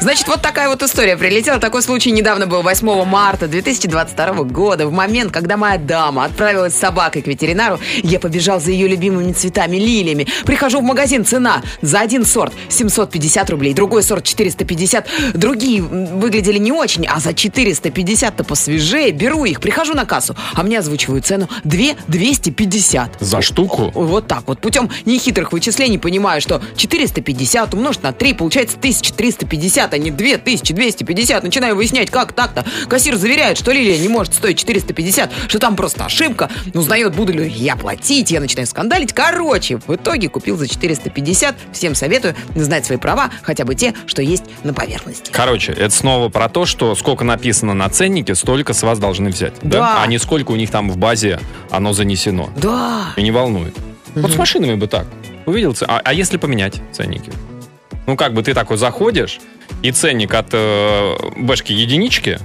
Значит, вот такая вот история прилетела. Такой случай недавно был 8 марта 2022 года. В момент, когда моя дама отправилась с собакой к ветеринару, я побежал за ее любимыми цветами, лилиями. Прихожу в магазин, цена за один сорт 750 рублей, другой сорт 450. Другие выглядели не очень, а за 450-то посвежее. Беру их, прихожу на кассу, а мне озвучивают цену 2 250. За штуку? Вот так вот. Путем нехитрых вычислений понимаю, что 450 умножить на 3 получается 1350, а не 2250. Начинаю выяснять, как так-то. Кассир заверяет, что лилия не может стоить 450, что там просто ошибка. Узнает, буду ли я платить. Я начинаю скандалить. Короче, в итоге купил за 450. Всем советую знать свои права, хотя бы те, что есть на поверхности. Короче, это снова про то, что сколько написано на ценнике, столько с вас должны взять. Да. А не сколько у них там в базе оно занесено. Да. И не волнует. Вот с машинами бы так. Увидел а, а если поменять ценники? Ну, как бы ты такой заходишь, и ценник от э, бэшки единички,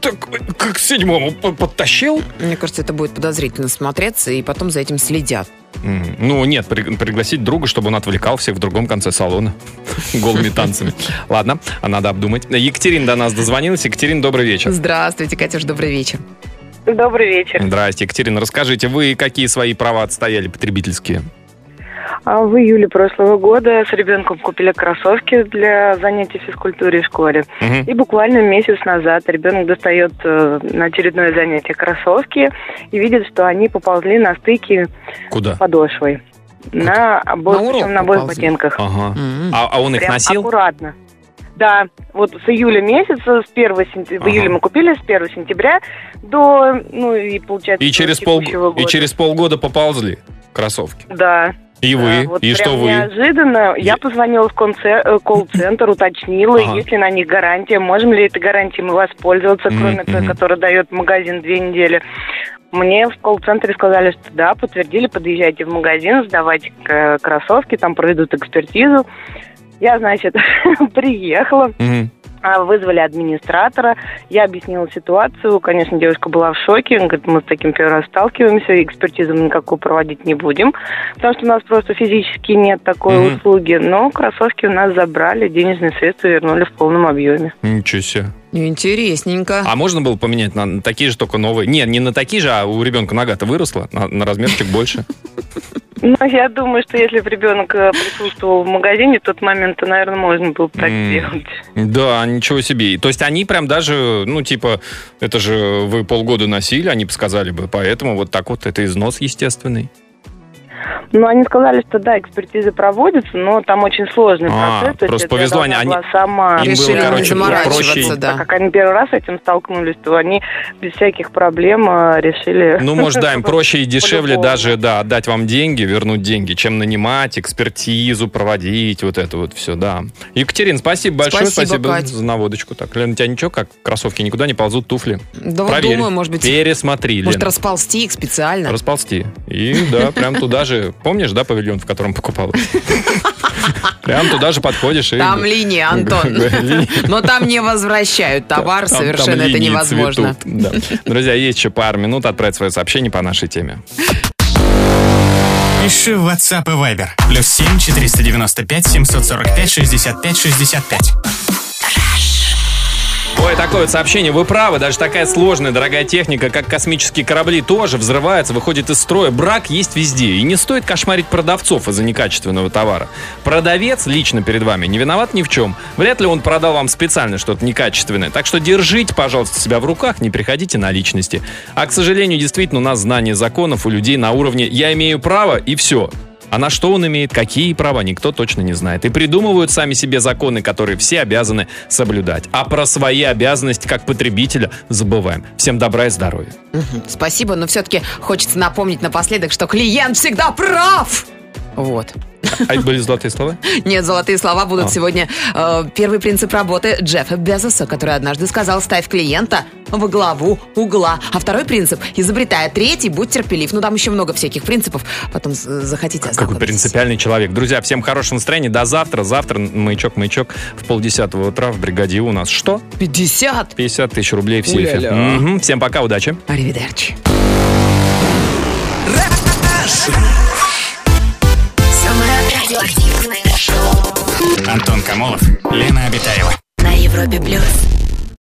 так как к седьмому по- подтащил. Мне кажется, это будет подозрительно смотреться, и потом за этим следят. Ну, нет, при- пригласить друга, чтобы он отвлекал всех в другом конце салона [LAUGHS] голыми танцами. Ладно, а надо обдумать. Екатерина до нас дозвонилась. Екатерина, добрый вечер. Здравствуйте, Катюш, добрый вечер. Добрый вечер. Здрасте, Екатерина. Расскажите, вы какие свои права отстояли потребительские? А В июле прошлого года с ребенком купили кроссовки для занятий физкультурой в школе. Мгм. И буквально месяц назад ребенок достает э, на очередное занятие кроссовки и видит, что они поползли на стыке Куда? подошвой. На обоих, На причем на обоих ботинках. Ага. М. А, а он их Прям носил? аккуратно. Да, вот с июля месяца, с 1 сентября, в Ага. июле мы купили, с 1 сентября до, ну и получается, И через, пол, текущего и года. через полгода поползли кроссовки. Да. И Да, вы, вот и прям что вы? Неожиданно. Я позвонила в э, колл-центр, уточнила, Ага. есть ли на них гарантия, можем ли этой гарантией мы воспользоваться, кроме той, мгм. которую дает магазин две недели. Мне в колл-центре сказали, что да, подтвердили, подъезжайте в магазин, сдавайте к- кроссовки, там проведут экспертизу. Я, значит, [LAUGHS] приехала, Мгм. А, вызвали администратора, я объяснила ситуацию, конечно, девушка была в шоке, Она говорит, мы с таким первый раз сталкиваемся, экспертизу мы никакую проводить не будем, потому что у нас просто физически нет такой Мгм. услуги, но кроссовки у нас забрали, денежные средства вернули в полном объеме. Ничего себе. Интересненько. А можно было поменять на на такие же, только новые? Нет, не на такие же, а у ребенка нога-то выросла, на, на размерчик больше. [LAUGHS] Но я думаю, что если бы ребенок э, присутствовал в магазине в тот момент, то, наверное, можно было бы так М. сделать. Да, ничего себе. То есть они прям даже, ну, типа, это же вы полгода носили, они бы сказали бы, поэтому вот так вот, это износ естественный. Ну, они сказали, что да, экспертизы проводятся, но там очень сложный А, процесс. то есть просто повезло, они- была сама им Решили было, короче, проще. да. Так как они первый раз с этим столкнулись, то они без всяких проблем э, решили... Ну, может, да, им [LAUGHS] проще и дешевле даже, да, отдать вам деньги, вернуть деньги, чем нанимать, экспертизу проводить, вот это вот все, да. Екатерин, спасибо большое, Спасибо, спасибо, Кать. за наводочку. Так, Лен, у тебя ничего, как кроссовки никуда не ползут, туфли? Да Проверь. думаю, может быть, Пересмотри, может Лен. расползти их специально. Расползти. И да, прям туда [LAUGHS] же, помнишь, да, павильон, в котором покупал? [LAUGHS] Прям туда же подходишь и... Там линия, Антон. Но там не возвращают товар, совершенно это невозможно. Друзья, есть еще пару минут отправить свое сообщение по нашей теме. Пиши в WhatsApp и Viber. Плюс 7 495 745 65 65. Ой, такое вот сообщение. Вы правы, даже такая сложная, дорогая техника, как космические корабли, тоже взрывается, выходит из строя. Брак есть везде. И не стоит кошмарить продавцов из-за некачественного товара. Продавец лично перед вами не виноват ни в чем. Вряд ли он продал вам специально что-то некачественное. Так что держите, пожалуйста, себя в руках, не приходите на личности. А, к сожалению, действительно, у нас знание законов у людей на уровне «я имею право» и все. А на что он имеет, какие права, никто точно не знает. И придумывают сами себе законы, которые все обязаны соблюдать. А про свои обязанности как потребителя забываем. Всем добра и здоровья. Спасибо, но все-таки хочется напомнить напоследок, что клиент всегда прав. Вот. А это были золотые слова? [LAUGHS] Нет, золотые слова будут А. сегодня. Э, первый принцип работы Джеффа Безоса, который однажды сказал, ставь клиента во главу угла. А второй принцип, изобретая третий, будь терпелив. Ну, там еще много всяких принципов. Потом захотите Какой принципиальный человек. Друзья, всем хорошего настроения. До завтра. Завтра маячок-маячок в полдесятого утра в бригаде у нас. Что? 50. 50 тысяч рублей в сейфе. Мгм. Всем пока, удачи. Аривидерчи. Антон Камолов, Лена Обитаева. на Европе плюс.